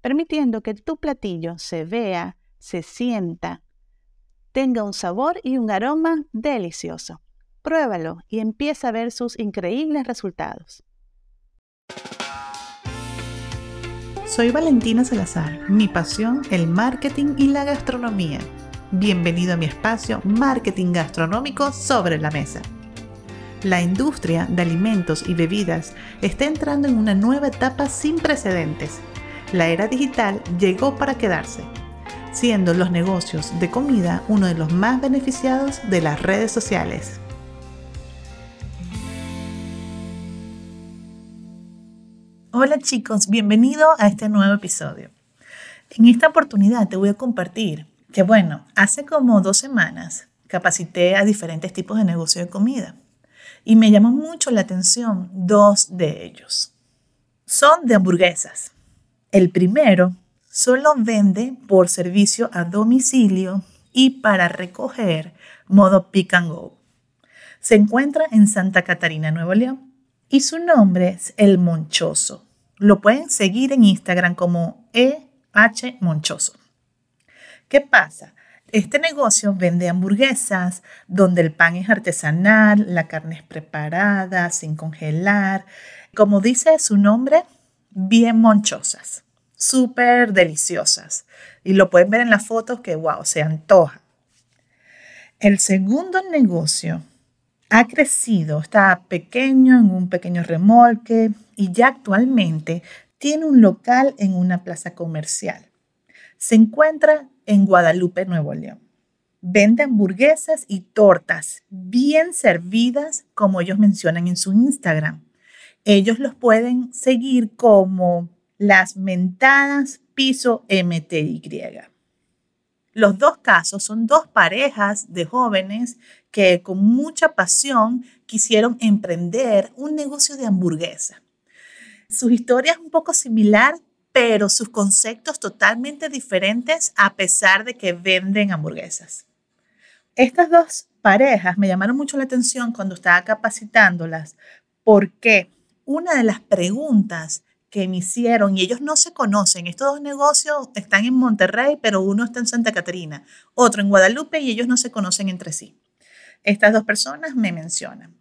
permitiendo que tu platillo se vea, se sienta, tenga un sabor y un aroma delicioso. Pruébalo y empieza a ver sus increíbles resultados. Soy Valentina Salazar, mi pasión el marketing y la gastronomía. Bienvenido a mi espacio Marketing Gastronómico sobre la Mesa. La industria de alimentos y bebidas está entrando en una nueva etapa sin precedentes. La era digital llegó para quedarse siendo los negocios de comida uno de los más beneficiados de las redes sociales. Hola chicos, bienvenido a este nuevo episodio. En esta oportunidad te voy a compartir que bueno, hace como dos semanas capacité a diferentes tipos de negocio de comida y me llamó mucho la atención dos de ellos. Son de hamburguesas. El primero solo vende por servicio a domicilio y para recoger modo pick and go. Se encuentra en Santa Catarina, Nuevo León y su nombre es El Monchoso. Lo pueden seguir en Instagram como EH Monchoso. ¿Qué pasa? Este negocio vende hamburguesas donde el pan es artesanal, la carne es preparada, sin congelar. Como dice su nombre, bien monchosas súper deliciosas. Y lo pueden ver en las fotos que, wow, se antoja. El segundo negocio ha crecido, está pequeño, en un pequeño remolque y ya actualmente tiene un local en una plaza comercial. Se encuentra en Guadalupe, Nuevo León. Vende hamburguesas y tortas bien servidas como ellos mencionan en su Instagram. Ellos los pueden seguir como las mentadas piso MTY. Los dos casos son dos parejas de jóvenes que con mucha pasión quisieron emprender un negocio de hamburguesa. Su historia es un poco similar, pero sus conceptos totalmente diferentes a pesar de que venden hamburguesas. Estas dos parejas me llamaron mucho la atención cuando estaba capacitándolas porque una de las preguntas que me hicieron y ellos no se conocen. Estos dos negocios están en Monterrey, pero uno está en Santa Catarina, otro en Guadalupe y ellos no se conocen entre sí. Estas dos personas me mencionan.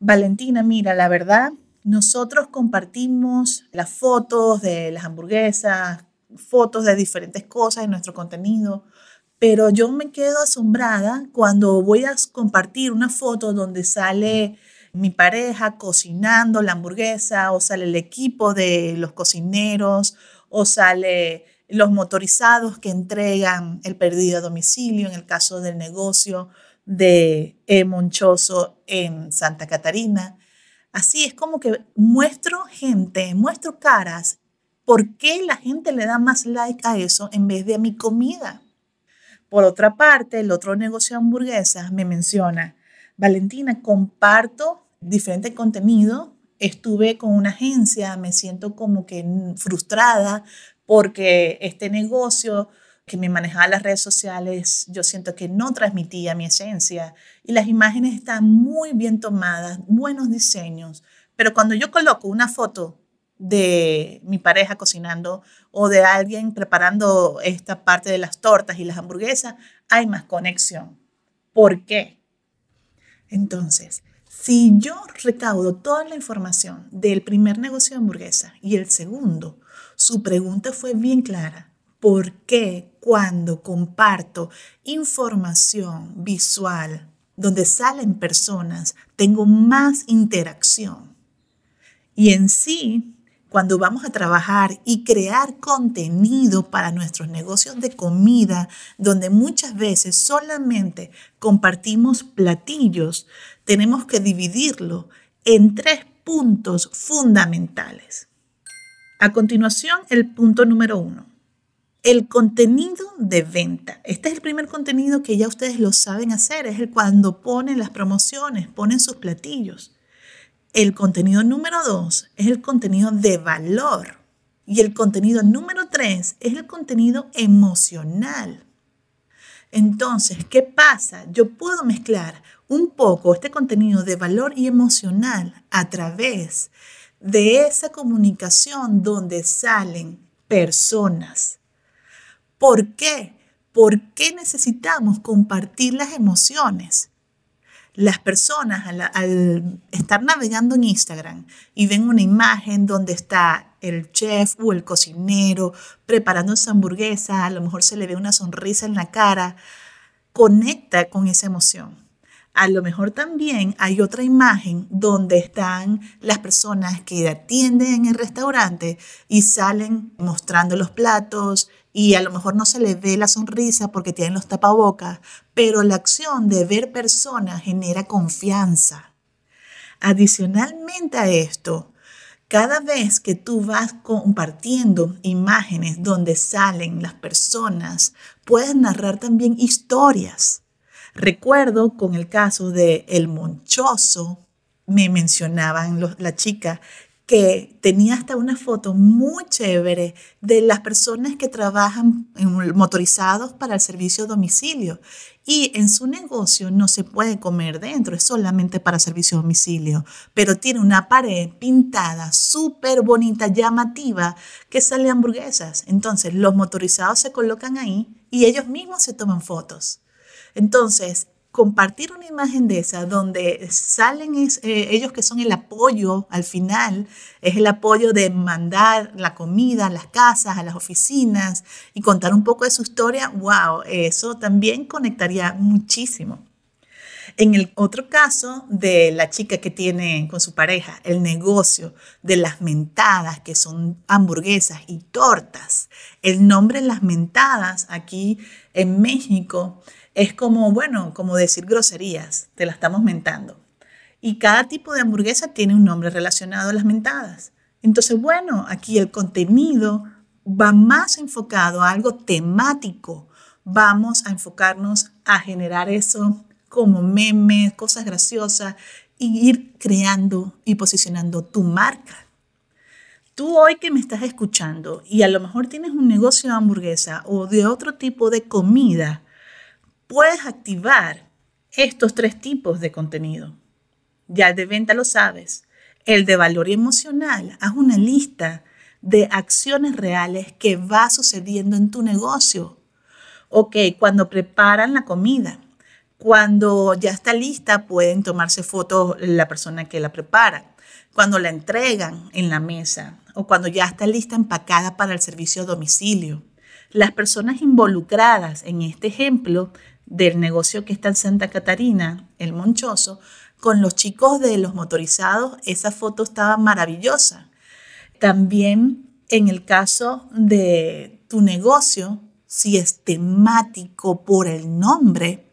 Valentina, mira, la verdad, nosotros compartimos las fotos de las hamburguesas, fotos de diferentes cosas en nuestro contenido, pero yo me quedo asombrada cuando voy a compartir una foto donde sale mi pareja cocinando la hamburguesa o sale el equipo de los cocineros o sale los motorizados que entregan el perdido a domicilio en el caso del negocio de e. Monchoso en Santa Catarina. Así es como que muestro gente, muestro caras. ¿Por qué la gente le da más like a eso en vez de a mi comida? Por otra parte, el otro negocio de hamburguesas me menciona, Valentina, comparto diferente contenido. Estuve con una agencia, me siento como que frustrada porque este negocio que me manejaba las redes sociales, yo siento que no transmitía mi esencia y las imágenes están muy bien tomadas, buenos diseños, pero cuando yo coloco una foto de mi pareja cocinando o de alguien preparando esta parte de las tortas y las hamburguesas, hay más conexión. ¿Por qué? Entonces, si yo recaudo toda la información del primer negocio de hamburguesa y el segundo, su pregunta fue bien clara. ¿Por qué cuando comparto información visual donde salen personas tengo más interacción? Y en sí, cuando vamos a trabajar y crear contenido para nuestros negocios de comida, donde muchas veces solamente compartimos platillos, tenemos que dividirlo en tres puntos fundamentales. A continuación, el punto número uno. El contenido de venta. Este es el primer contenido que ya ustedes lo saben hacer. Es el cuando ponen las promociones, ponen sus platillos. El contenido número dos es el contenido de valor. Y el contenido número tres es el contenido emocional. Entonces, ¿qué pasa? Yo puedo mezclar un poco este contenido de valor y emocional a través de esa comunicación donde salen personas ¿Por qué? ¿Por qué necesitamos compartir las emociones? Las personas al, estar navegando en Instagram y ven una imagen donde está el chef o el cocinero preparando esa hamburguesa, a lo mejor se le ve una sonrisa en la cara, conecta con esa emoción. A lo mejor también hay otra imagen donde están las personas que atienden en el restaurante y salen mostrando los platos, y a lo mejor no se le ve la sonrisa porque tienen los tapabocas, pero la acción de ver personas genera confianza. Adicionalmente a esto, cada vez que tú vas compartiendo imágenes donde salen las personas, puedes narrar también historias. Recuerdo con el caso de El Monchoso, me mencionaban la chica que tenía hasta una foto muy chévere de las personas que trabajan motorizados para el servicio domicilio. Y en su negocio no se puede comer dentro, es solamente para servicio domicilio, pero tiene una pared pintada súper bonita, llamativa, que sale hamburguesas. Entonces los motorizados se colocan ahí y ellos mismos se toman fotos. Entonces, compartir una imagen de esa donde salen eh, ellos que son el apoyo al final, es el apoyo de mandar la comida a las casas, a las oficinas y contar un poco de su historia, wow, eso también conectaría muchísimo. En el otro caso de la chica que tiene con su pareja el negocio de las mentadas, que son hamburguesas y tortas, el nombre las mentadas aquí en México es como, bueno, como decir groserías, te la estamos mentando. Y cada tipo de hamburguesa tiene un nombre relacionado a las mentadas. Entonces, bueno, aquí el contenido va más enfocado a algo temático. Vamos a enfocarnos a generar eso como memes, cosas graciosas y ir creando y posicionando tu marca. Tú hoy que me estás escuchando y a lo mejor tienes un negocio de hamburguesa o de otro tipo de comida, puedes activar estos tres tipos de contenido. Ya el de venta lo sabes. El de valor emocional, haz una lista de acciones reales que va sucediendo en tu negocio. Ok, cuando preparan la comida, cuando ya está lista, pueden tomarse fotos la persona que la prepara. Cuando la entregan en la mesa o cuando ya está lista empacada para el servicio a domicilio. Las personas involucradas en este ejemplo del negocio que está en Santa Catarina, el Monchoso, con los chicos de los motorizados, esa foto estaba maravillosa. También en el caso de tu negocio, si es temático por el nombre,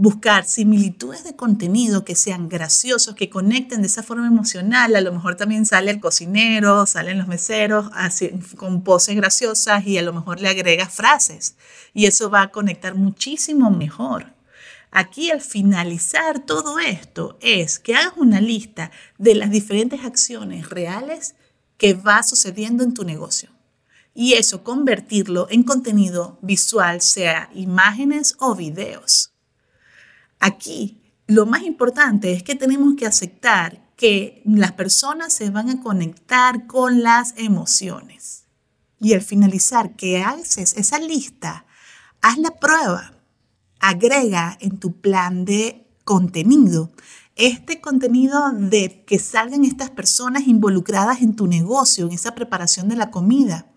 buscar similitudes de contenido que sean graciosos, que conecten de esa forma emocional. A lo mejor también sale el cocinero, salen los meseros así, con poses graciosas y a lo mejor le agregas frases. Y eso va a conectar muchísimo mejor. Aquí al finalizar todo esto es que hagas una lista de las diferentes acciones reales que va sucediendo en tu negocio. Y eso convertirlo en contenido visual, sea imágenes o videos. Aquí lo más importante es que tenemos que aceptar que las personas se van a conectar con las emociones. Y al finalizar que haces esa lista, haz la prueba. Agrega en tu plan de contenido este contenido de que salgan estas personas involucradas en tu negocio, en esa preparación de la comida,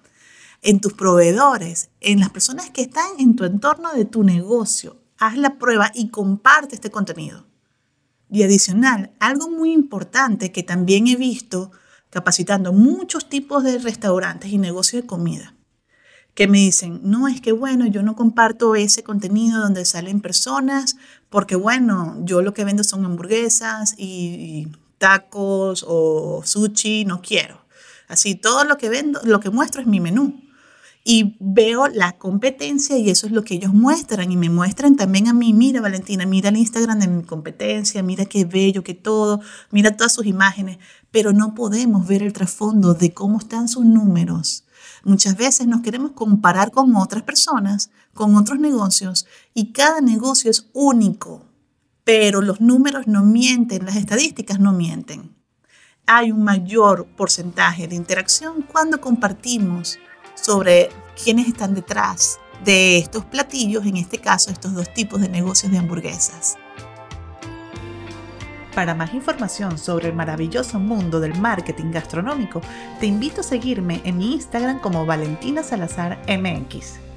en tus proveedores, en las personas que están en tu entorno de tu negocio haz la prueba y comparte este contenido. Y adicional, algo muy importante que también he visto capacitando muchos tipos de restaurantes y negocios de comida, que me dicen, no, es que bueno, yo no comparto ese contenido donde salen personas, porque bueno, yo lo que vendo son hamburguesas y, tacos o sushi, no quiero. Así, todo lo que vendo, lo que muestro es mi menú. Y veo la competencia y eso es lo que ellos muestran y me muestran también a mí, mira Valentina, mira el Instagram de mi competencia, mira qué bello, qué todo, mira todas sus imágenes, pero no podemos ver el trasfondo de cómo están sus números. Muchas veces nos queremos comparar con otras personas, con otros negocios y cada negocio es único, pero los números no mienten, las estadísticas no mienten. Hay un mayor porcentaje de interacción cuando compartimos sobre quiénes están detrás de estos platillos, en este caso estos dos tipos de negocios de hamburguesas. Para más información sobre el maravilloso mundo del marketing gastronómico, te invito a seguirme en mi Instagram como Valentina Salazar MX.